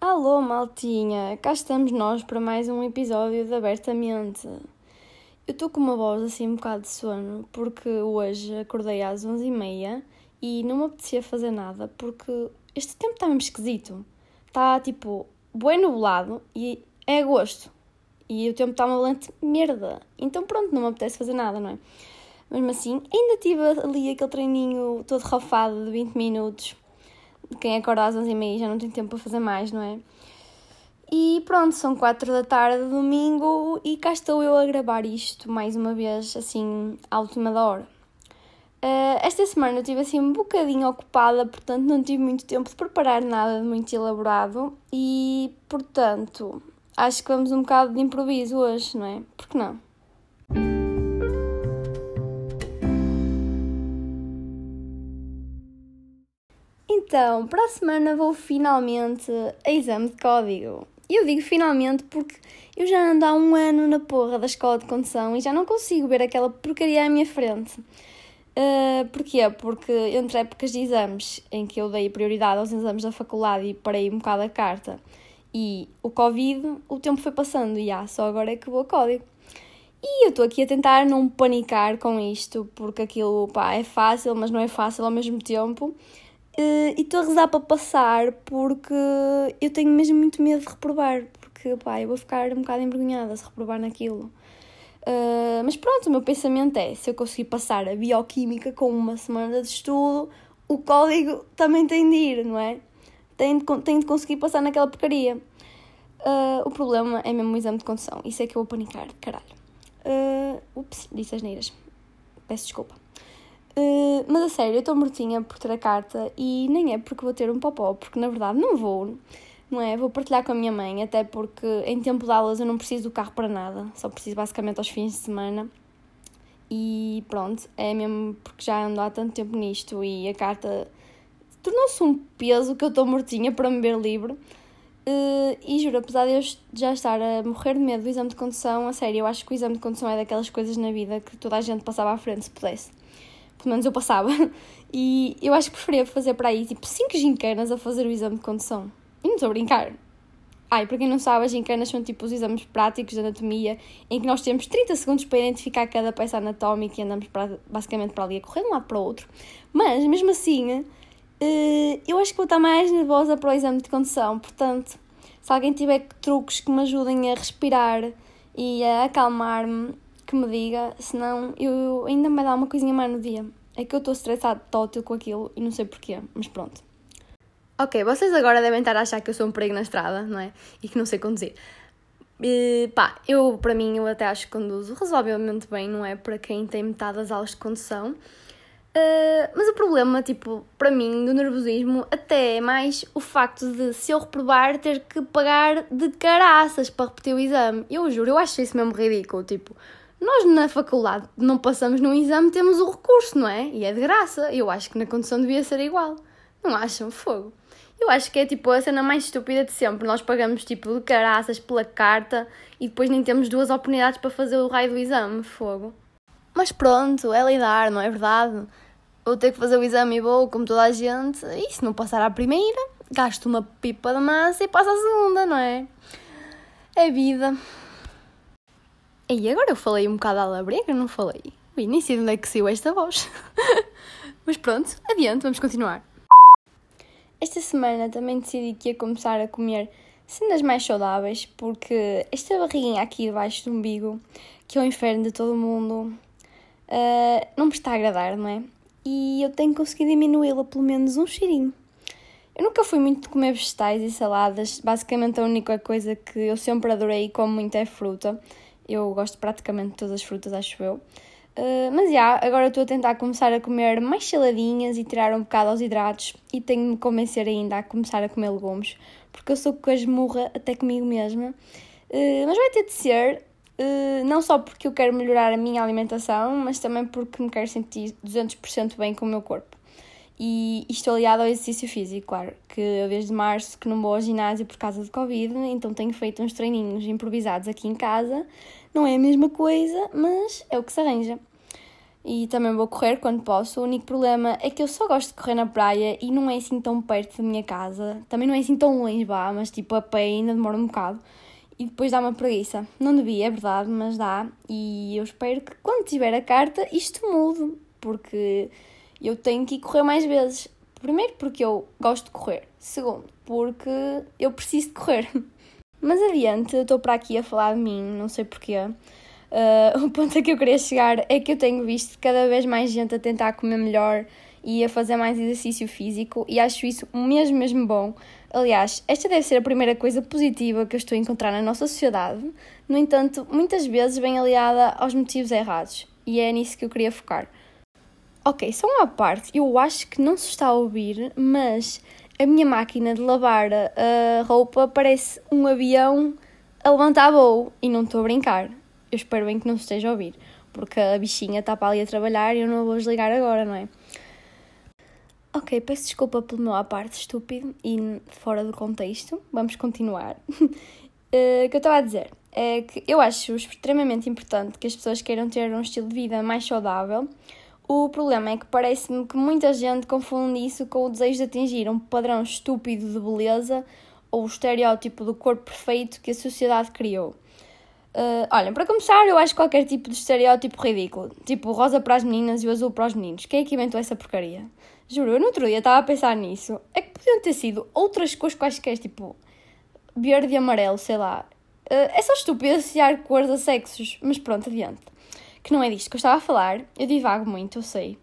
Alô, maltinha! Cá estamos nós para mais um episódio de Abertamente. Eu estou com uma voz assim um bocado de sono porque hoje acordei às 11h30 e não me apetecia fazer nada porque este tempo está mesmo esquisito. Está tipo, bem nublado e é agosto e o tempo está uma lente merda. Então pronto, não me apetece fazer nada, não é? Mesmo assim, ainda tive ali aquele treininho todo rafado de 20 minutos. Quem acorda às 11h30 já não tem tempo para fazer mais, não é? E pronto, são 4 da tarde, domingo, e cá estou eu a gravar isto mais uma vez, assim, à última da hora. Uh, esta semana eu estive assim um bocadinho ocupada, portanto não tive muito tempo de preparar nada de muito elaborado e, portanto, acho que vamos um bocado de improviso hoje, não é? Porque não? Então, para a semana vou finalmente a exame de código. E eu digo finalmente porque eu já ando há um ano na porra da escola de condução e já não consigo ver aquela porcaria à minha frente. Uh, porquê? Porque entre épocas de exames, em que eu dei prioridade aos exames da faculdade e parei um bocado a carta, e o Covid, o tempo foi passando e ah, só agora é que vou a código. E eu estou aqui a tentar não panicar com isto, porque aquilo pá, é fácil, mas não é fácil ao mesmo tempo. Uh, e estou a rezar para passar porque eu tenho mesmo muito medo de reprovar, porque pá, eu vou ficar um bocado envergonhada se reprovar naquilo. Uh, mas pronto, o meu pensamento é: se eu conseguir passar a bioquímica com uma semana de estudo, o código também tem de ir, não é? Tem de, tem de conseguir passar naquela porcaria. Uh, o problema é mesmo o exame de condução. Isso é que eu vou panicar, caralho. Uh, ups, disse as neiras. Peço desculpa. Uh, mas a sério, eu estou mortinha por ter a carta e nem é porque vou ter um popó, porque na verdade não vou, não é? Vou partilhar com a minha mãe, até porque em tempo de aulas eu não preciso do carro para nada, só preciso basicamente aos fins de semana. E pronto, é mesmo porque já ando há tanto tempo nisto e a carta tornou-se um peso que eu estou mortinha para me ver livre. Uh, e juro, apesar de eu já estar a morrer de medo do exame de condução, a sério, eu acho que o exame de condução é daquelas coisas na vida que toda a gente passava à frente se pudesse pelo menos eu passava, e eu acho que preferia fazer para aí tipo 5 gincanas a fazer o exame de condução. E não estou a brincar. Ai, para quem não sabe, as gincanas são tipo os exames práticos de anatomia em que nós temos 30 segundos para identificar cada peça anatómica e andamos para, basicamente para ali a correr de um lado para o outro. Mas, mesmo assim, eu acho que vou estar mais nervosa para o exame de condução. Portanto, se alguém tiver truques que me ajudem a respirar e a acalmar-me, que me diga, senão eu ainda me vai dar uma coisinha mais no dia. É que eu estou estressado tótil com aquilo e não sei porquê, mas pronto. Ok, vocês agora devem estar a achar que eu sou um perigo na estrada, não é? E que não sei conduzir. E, pá, eu, para mim, eu até acho que conduzo razoavelmente bem, não é? Para quem tem metade das aulas de condução. Uh, mas o problema, tipo, para mim, do nervosismo, até é mais o facto de, se eu reprovar, ter que pagar de caraças para repetir o exame. Eu juro, eu acho isso mesmo ridículo. Tipo, nós na faculdade não passamos num exame, temos o recurso, não é? E é de graça. Eu acho que na condução devia ser igual. Não acham? Fogo. Eu acho que é tipo a cena mais estúpida de sempre. Nós pagamos tipo de caraças pela carta e depois nem temos duas oportunidades para fazer o raio do exame. Fogo. Mas pronto, é lidar, não é verdade? Vou ter que fazer o exame e vou, como toda a gente. E se não passar à primeira, gasto uma pipa de massa e passo à segunda, não é? É vida. E agora eu falei um bocado à labrega, não falei? Ui, nem sei de onde é que saiu esta voz. Mas pronto, adiante, vamos continuar. Esta semana também decidi que ia começar a comer cenas mais saudáveis, porque esta barriguinha aqui debaixo do umbigo, que é o inferno de todo mundo, uh, não me está a agradar, não é? E eu tenho conseguido diminuí-la pelo menos um cheirinho. Eu nunca fui muito de comer vegetais e saladas, basicamente a única coisa que eu sempre adorei e como muito é fruta. Eu gosto praticamente de todas as frutas, acho eu. Uh, mas já, agora estou a tentar começar a comer mais saladinhas e tirar um bocado aos hidratos e tenho de me convencer ainda a começar a comer legumes, porque eu sou com a esmurra até comigo mesma. Uh, mas vai ter de ser, não só porque eu quero melhorar a minha alimentação, mas também porque me quero sentir 200% bem com o meu corpo. E estou aliado ao exercício físico, claro, que eu desde março que não vou ao ginásio por causa do Covid, então tenho feito uns treininhos improvisados aqui em casa, Não é a mesma coisa, mas é o que se arranja. E também vou correr quando posso. O único problema é que eu só gosto de correr na praia e não é assim tão perto da minha casa. Também não é assim tão longe, vá, mas tipo a pé ainda demora um bocado. E depois dá uma preguiça. Não devia, é verdade, mas dá. E eu espero que quando tiver a carta isto mude, porque eu tenho que ir correr mais vezes. Primeiro, porque eu gosto de correr. Segundo, porque eu preciso de correr. Mas adiante, eu estou para aqui a falar de mim, não sei porquê. Uh, o ponto a que eu queria chegar é que eu tenho visto cada vez mais gente a tentar comer melhor e a fazer mais exercício físico e acho isso mesmo, mesmo bom. Aliás, esta deve ser a primeira coisa positiva que eu estou a encontrar na nossa sociedade. No entanto, muitas vezes vem aliada aos motivos errados e é nisso que eu queria focar. Ok, só uma parte, eu acho que não se está a ouvir, mas a minha máquina de lavar a roupa parece um avião a levantar voo e não estou a brincar. Eu espero bem que não se esteja a ouvir, porque a bichinha está para ali a trabalhar e eu não vou desligar agora, não é? Ok, peço desculpa pelo meu à parte estúpido e fora do contexto. Vamos continuar. Eh, o que eu estava a dizer é que eu acho extremamente importante que as pessoas queiram ter um estilo de vida mais saudável. O problema é que parece-me que muita gente confunde isso com o desejo de atingir um padrão estúpido de beleza ou o estereótipo do corpo perfeito que a sociedade criou. Uh, olhem, para começar, eu acho qualquer tipo de estereótipo ridículo. Tipo, rosa para as meninas e o azul para os meninos. Quem é que inventou essa porcaria? Juro, eu no outro dia estava a pensar nisso. É que podiam ter sido outras cores quaisquer, tipo verde e amarelo, sei lá. Uh, é só estúpido associar cores a sexos, mas pronto, adiante. Que não é disto que eu estava a falar, eu divago muito, eu sei.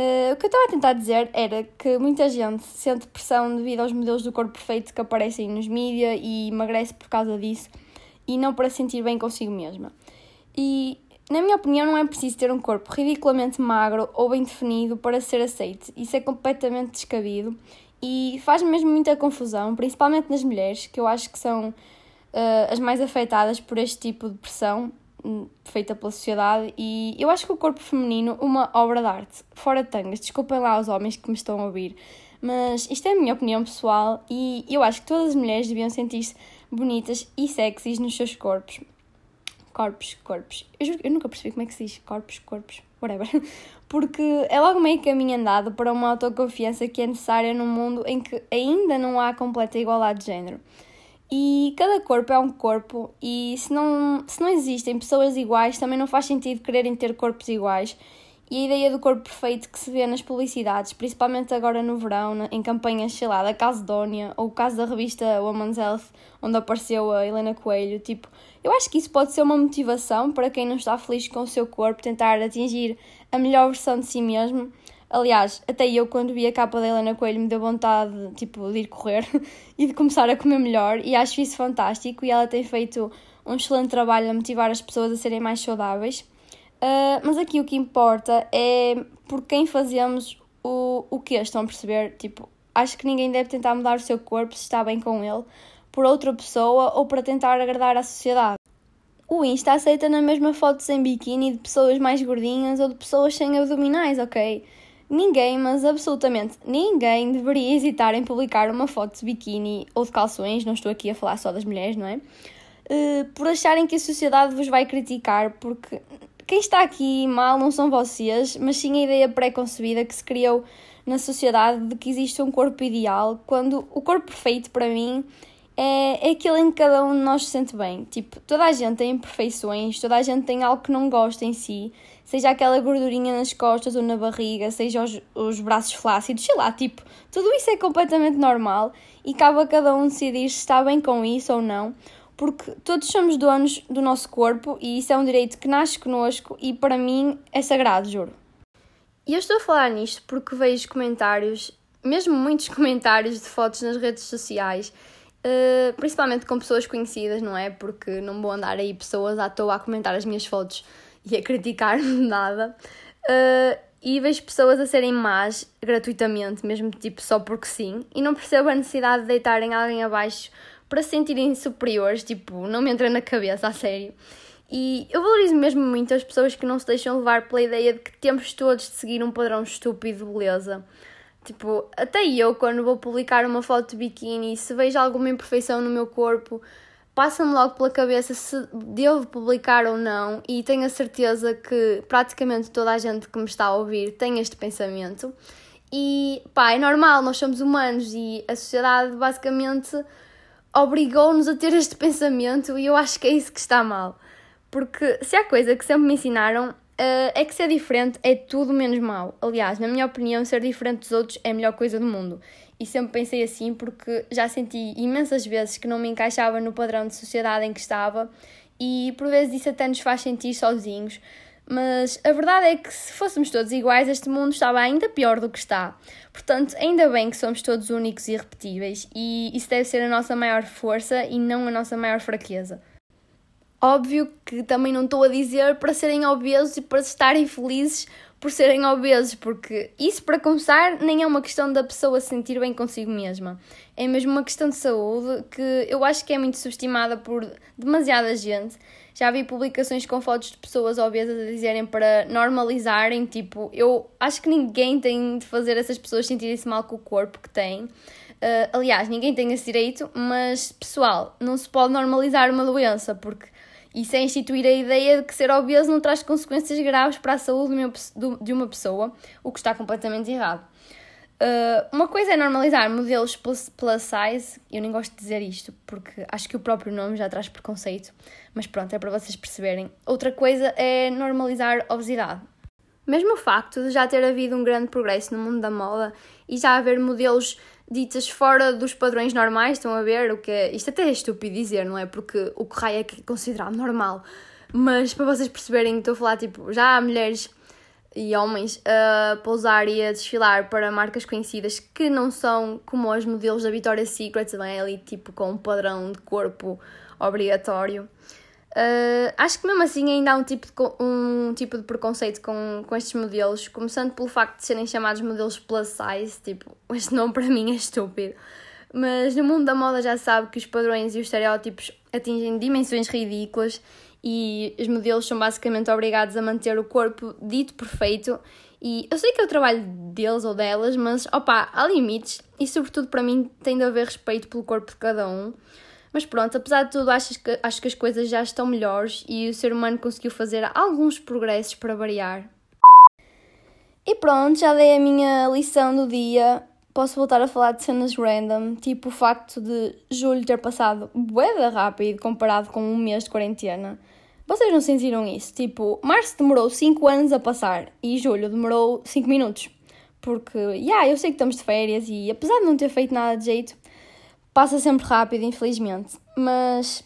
Uh, o que eu estava a tentar dizer era que muita gente sente pressão devido aos modelos do corpo perfeito que aparecem nos mídia e emagrece por causa disso e não para sentir bem consigo mesma. E na minha opinião, não é preciso ter um corpo ridiculamente magro ou bem definido para ser aceito. Isso é completamente descabido e faz mesmo muita confusão, principalmente nas mulheres, que eu acho que são uh, as mais afetadas por este tipo de pressão hum, feita pela sociedade. E eu acho que o corpo feminino, uma obra de arte, fora de tangas, desculpem lá os homens que me estão a ouvir, mas isto é a minha opinião pessoal e eu acho que todas as mulheres deviam sentir-se bonitas e sexys nos seus corpos corpos, corpos. Eu, juro, eu nunca percebi como é que se diz corpos, corpos, whatever. Porque é logo meio caminho andado para uma autoconfiança que é necessária num mundo em que ainda não há completa igualdade de género. E cada corpo é um corpo, e se não, se não existem pessoas iguais, também não faz sentido quererem ter corpos iguais. E a ideia do corpo perfeito que se vê nas publicidades, principalmente agora no verão, em campanhas, sei lá, da Calcedónia, ou o caso da revista Woman's Health, onde apareceu a Helena Coelho, tipo, eu acho que isso pode ser uma motivação para quem não está feliz com o seu corpo, tentar atingir a melhor versão de si mesmo. Aliás, até eu, quando vi a capa da Helena Coelho, me deu vontade tipo, de ir correr e de começar a comer melhor, e acho isso fantástico. E ela tem feito um excelente trabalho a motivar as pessoas a serem mais saudáveis. Uh, mas aqui o que importa é por quem fazemos o, o que estão a perceber? Tipo, acho que ninguém deve tentar mudar o seu corpo se está bem com ele por outra pessoa ou para tentar agradar à sociedade. O Insta aceita na mesma fotos em biquíni de pessoas mais gordinhas ou de pessoas sem abdominais, ok? Ninguém, mas absolutamente ninguém deveria hesitar em publicar uma foto de biquíni ou de calções, não estou aqui a falar só das mulheres, não é? Uh, por acharem que a sociedade vos vai criticar, porque quem está aqui mal não são vocês, mas sim a ideia pré-concebida que se criou na sociedade de que existe um corpo ideal, quando o corpo perfeito para mim é, é aquele em que cada um de nós se sente bem. Tipo, toda a gente tem imperfeições, toda a gente tem algo que não gosta em si, seja aquela gordurinha nas costas ou na barriga, seja os, os braços flácidos, sei lá, tipo, tudo isso é completamente normal e cabe a cada um decidir se está bem com isso ou não porque todos somos donos do nosso corpo e isso é um direito que nasce connosco e para mim é sagrado, juro. E eu estou a falar nisto porque vejo comentários, mesmo muitos comentários de fotos nas redes sociais, uh, principalmente com pessoas conhecidas, não é? Porque não vou andar aí pessoas à toa a comentar as minhas fotos e a criticar-me nada. Uh, e vejo pessoas a serem más gratuitamente, mesmo tipo só porque sim, e não percebo a necessidade de deitarem alguém abaixo para se sentirem superiores, tipo, não me entra na cabeça, a sério. E eu valorizo mesmo muito as pessoas que não se deixam levar pela ideia de que temos todos de seguir um padrão estúpido de beleza. Tipo, até eu, quando vou publicar uma foto de biquíni, se vejo alguma imperfeição no meu corpo, passa-me logo pela cabeça se devo publicar ou não, e tenho a certeza que praticamente toda a gente que me está a ouvir tem este pensamento. E pá, é normal, nós somos humanos e a sociedade basicamente obrigou-nos a ter este pensamento e eu acho que é isso que está mal. Porque se há coisa que sempre me ensinaram uh, é que ser diferente é tudo menos mau. Aliás, na minha opinião, ser diferente dos outros é a melhor coisa do mundo. E sempre pensei assim porque já senti imensas vezes que não me encaixava no padrão de sociedade em que estava e por vezes isso até nos faz sentir sozinhos. Mas a verdade é que se fôssemos todos iguais, este mundo estava ainda pior do que está. Portanto, ainda bem que somos todos únicos e irrepetíveis, e isso deve ser a nossa maior força e não a nossa maior fraqueza. Óbvio que também não estou a dizer para serem obesos e para estarem felizes por serem obesos, porque isso, para começar, nem é uma questão da pessoa se sentir bem consigo mesma. É mesmo uma questão de saúde que eu acho que é muito subestimada por demasiada gente. Já vi publicações com fotos de pessoas obesas a dizerem para normalizarem, tipo, eu acho que ninguém tem de fazer essas pessoas sentirem-se mal com o corpo que têm. Uh, aliás, ninguém tem esse direito, mas pessoal, não se pode normalizar uma doença, porque e sem instituir a ideia de que ser obeso não traz consequências graves para a saúde de uma pessoa, o que está completamente errado. Uh, uma coisa é normalizar modelos plus, plus size, eu nem gosto de dizer isto porque acho que o próprio nome já traz preconceito, mas pronto, é para vocês perceberem. Outra coisa é normalizar obesidade. Mesmo o facto de já ter havido um grande progresso no mundo da moda e já haver modelos ditas fora dos padrões normais, estão a ver? O que é, isto até é estúpido dizer, não é? Porque o é que é considerado normal. Mas para vocês perceberem estou a falar, tipo, já há mulheres e homens a pousar e a desfilar para marcas conhecidas que não são como os modelos da Victoria's Secret, não é? Ali, tipo, com um padrão de corpo obrigatório. Uh, acho que mesmo assim ainda há um tipo de, um tipo de preconceito com, com estes modelos, começando pelo facto de serem chamados modelos plus size, tipo, este nome para mim é estúpido. Mas no mundo da moda já sabe que os padrões e os estereótipos atingem dimensões ridículas e os modelos são basicamente obrigados a manter o corpo dito perfeito. E eu sei que é o trabalho deles ou delas, mas opá, há limites e, sobretudo, para mim, tem de haver respeito pelo corpo de cada um. Mas pronto, apesar de tudo, acho que, acho que as coisas já estão melhores e o ser humano conseguiu fazer alguns progressos para variar. E pronto, já dei a minha lição do dia. Posso voltar a falar de cenas random, tipo o facto de julho ter passado bué rápido comparado com um mês de quarentena. Vocês não sentiram isso? Tipo, março demorou 5 anos a passar e julho demorou 5 minutos. Porque, já, yeah, eu sei que estamos de férias e apesar de não ter feito nada de jeito, Passa sempre rápido, infelizmente, mas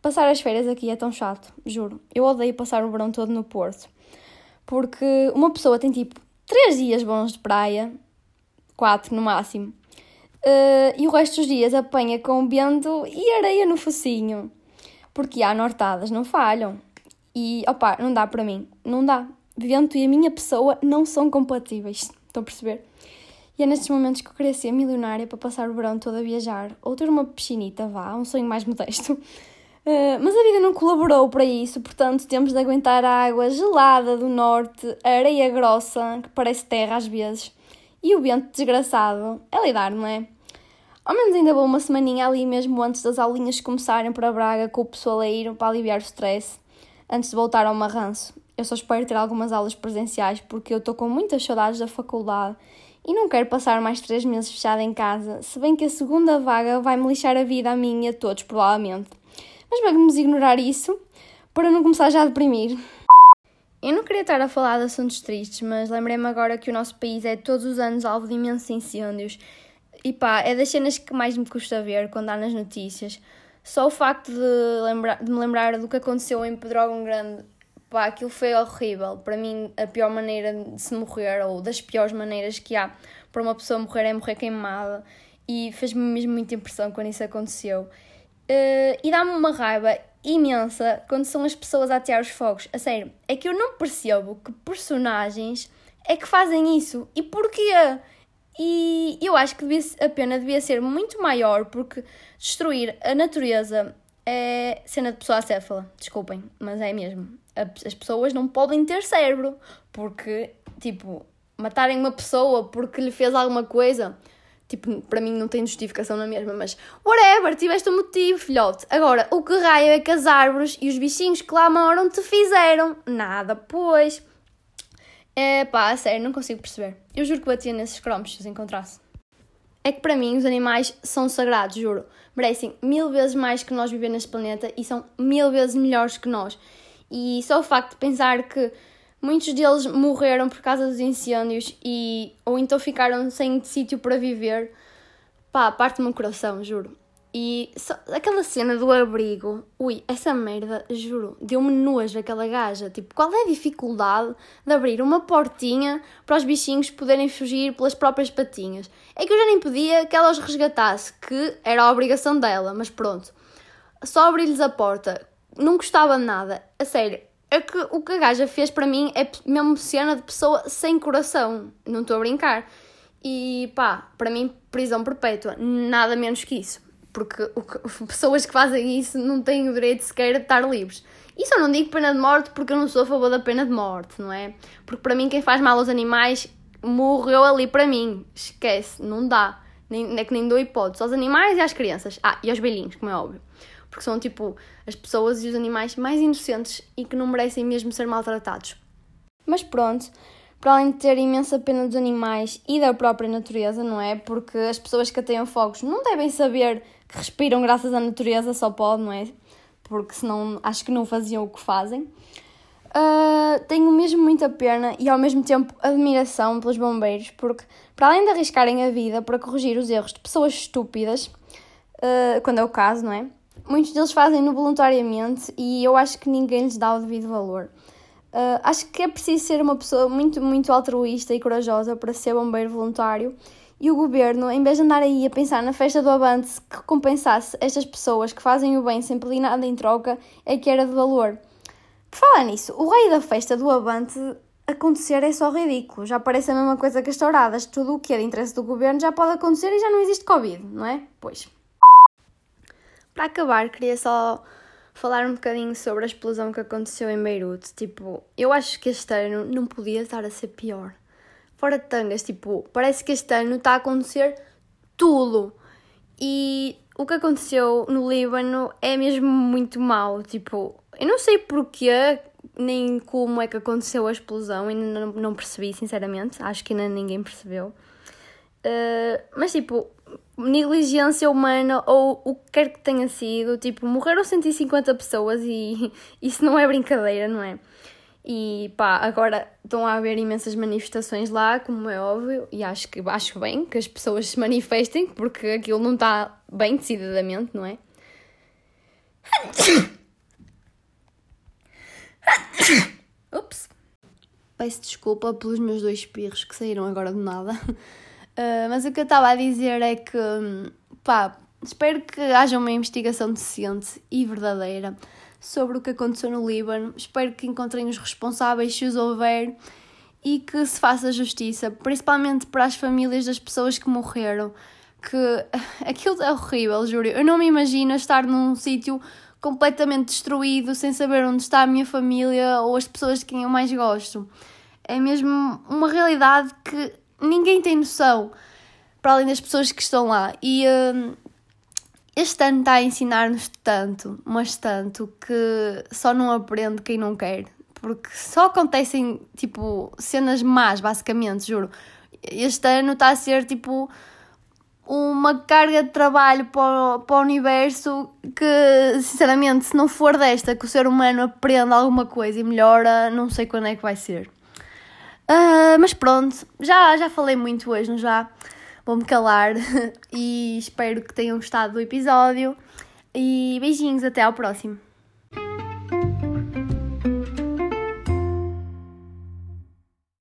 passar as férias aqui é tão chato, juro. Eu odeio passar o verão todo no Porto, porque uma pessoa tem tipo 3 dias bons de praia, 4 no máximo, uh, e o resto dos dias apanha com vento e areia no focinho, porque há nortadas, não falham. E opá, não dá para mim, não dá. Vento e a minha pessoa não são compatíveis, estão a perceber? E é nestes momentos que eu queria ser milionária para passar o verão todo a viajar, ou ter uma piscinita, vá, um sonho mais modesto. Uh, mas a vida não colaborou para isso, portanto temos de aguentar a água gelada do norte, a areia grossa, que parece terra às vezes, e o vento desgraçado. É lidar, não é? Ao menos ainda vou uma semaninha ali mesmo antes das aulinhas começarem para Braga com o pessoaleiro para aliviar o stress, antes de voltar ao marranço. Eu só espero ter algumas aulas presenciais porque eu estou com muitas saudades da faculdade e não quero passar mais três meses fechada em casa, se bem que a segunda vaga vai me lixar a vida a mim e a todos, provavelmente. Mas vamos ignorar isso para não começar já a deprimir. Eu não queria estar a falar de assuntos tristes, mas lembrei-me agora que o nosso país é todos os anos alvo de imensos incêndios. E pá, é das cenas que mais me custa ver quando há nas notícias. Só o facto de, lembrar, de me lembrar do que aconteceu em Pedrógão Grande Pá, aquilo foi horrível. Para mim, a pior maneira de se morrer, ou das piores maneiras que há para uma pessoa morrer, é morrer queimada. E fez-me mesmo muita impressão quando isso aconteceu. Uh, e dá-me uma raiva imensa quando são as pessoas a atear os fogos. A sério, é que eu não percebo que personagens é que fazem isso. E porquê? E eu acho que devia, a pena devia ser muito maior, porque destruir a natureza é cena de pessoa acéfala. Desculpem, mas é mesmo as pessoas não podem ter cérebro, porque, tipo, matarem uma pessoa porque lhe fez alguma coisa, Tipo, para mim não tem justificação na mesma, mas whatever, tiveste um motivo, filhote. Agora, o que raio é que as árvores e os bichinhos que lá moram te fizeram? Nada, pois. É pá, a sério, não consigo perceber. Eu juro que batia nesses cromos se os encontrasse. É que para mim os animais são sagrados, juro. Merecem mil vezes mais que nós viver neste planeta e são mil vezes melhores que nós. E só o facto de pensar que Muitos deles morreram por causa dos incêndios e ou então ficaram sem sítio para viver. Pá, parte-me o coração, juro. E só, aquela cena do abrigo, ui, essa merda, juro, deu-me nojo aquela gaja. Tipo, qual é a dificuldade de abrir uma portinha para os bichinhos poderem fugir pelas próprias patinhas? É que eu já nem pedia que ela os resgatasse, que era a obrigação dela, mas pronto. Só abrir-lhes a porta, não gostava de nada. A sério, é que o que a gaja fez para mim é mesmo cena de pessoa sem coração. Não estou a brincar. E pá, para mim, prisão perpétua. Nada menos que isso. Porque que, pessoas que fazem isso não têm o direito sequer de estar livres. Isso eu não digo pena de morte porque eu não sou a favor da pena de morte, não é? Porque para mim, quem faz mal aos animais morreu ali para mim. Esquece, não dá. Nem, é que nem dou hipótese aos animais e às crianças. Ah, e aos velhinhos, como é óbvio porque são tipo as pessoas e os animais mais inocentes e que não merecem mesmo ser maltratados. Mas pronto, para além de ter imensa pena dos animais e da própria natureza, não é? Porque as pessoas que ateiam fogos não devem saber que respiram graças à natureza, só pode, não é? Porque senão acho que não faziam o que fazem. Uh, tenho mesmo muita pena e ao mesmo tempo admiração pelos bombeiros, porque para além de arriscarem a vida para corrigir os erros de pessoas estúpidas, uh, quando é o caso, não é? Muitos deles fazem-no voluntariamente e eu acho que ninguém lhes dá o devido valor. Uh, acho que é preciso ser uma pessoa muito, muito altruísta e corajosa para ser bombeiro voluntário e o governo, em vez de andar aí a pensar na festa do Avante que recompensasse estas pessoas que fazem o bem sem pedir nada em troca, é que era de valor. Por falar nisso, o rei da festa do Avante acontecer é só ridículo. Já parece a mesma coisa que as touradas. Tudo o que é de interesse do governo já pode acontecer e já não existe Covid, não é? Pois. Para acabar, queria só falar um bocadinho sobre a explosão que aconteceu em Beirute. Tipo, eu acho que este ano não podia estar a ser pior. Fora de tangas, tipo, parece que este ano está a acontecer tudo. E o que aconteceu no Líbano é mesmo muito mau. Tipo, eu não sei porquê, nem como é que aconteceu a explosão, ainda não, percebi, sinceramente. Acho que ainda ninguém percebeu. Uh, mas tipo, negligência humana ou o que quer que tenha sido, tipo, morreram 150 pessoas e isso não é brincadeira, não é? E pá, agora estão a haver imensas manifestações lá, como é óbvio, e acho que acho bem que as pessoas se manifestem, porque aquilo não está bem decididamente, não é? Ups! Peço desculpa pelos meus dois espirros que saíram agora do nada. Uh, mas o que eu estava a dizer é que, pá, espero que haja uma investigação decente e verdadeira sobre o que aconteceu no Líbano. Espero que encontrem os responsáveis, se os houver, e que se faça justiça, principalmente para as famílias das pessoas que morreram. Que aquilo é horrível, juro. Eu não me imagino estar num sítio completamente destruído, sem saber onde está a minha família ou as pessoas de quem eu mais gosto. É mesmo uma realidade que ninguém tem noção, para além das pessoas que estão lá. E uh, este ano está a ensinar-nos tanto, mas tanto, que só não aprende quem não quer. Porque só acontecem, tipo, cenas más, basicamente, juro. Este ano está a ser, tipo, uma carga de trabalho para o, para o universo que, sinceramente, se não for desta que o ser humano aprenda alguma coisa e melhora, não sei quando é que vai ser. Uh, mas pronto, já, já falei muito hoje, não já? Vou-me calar e espero que tenham gostado do episódio. E beijinhos, até ao próximo.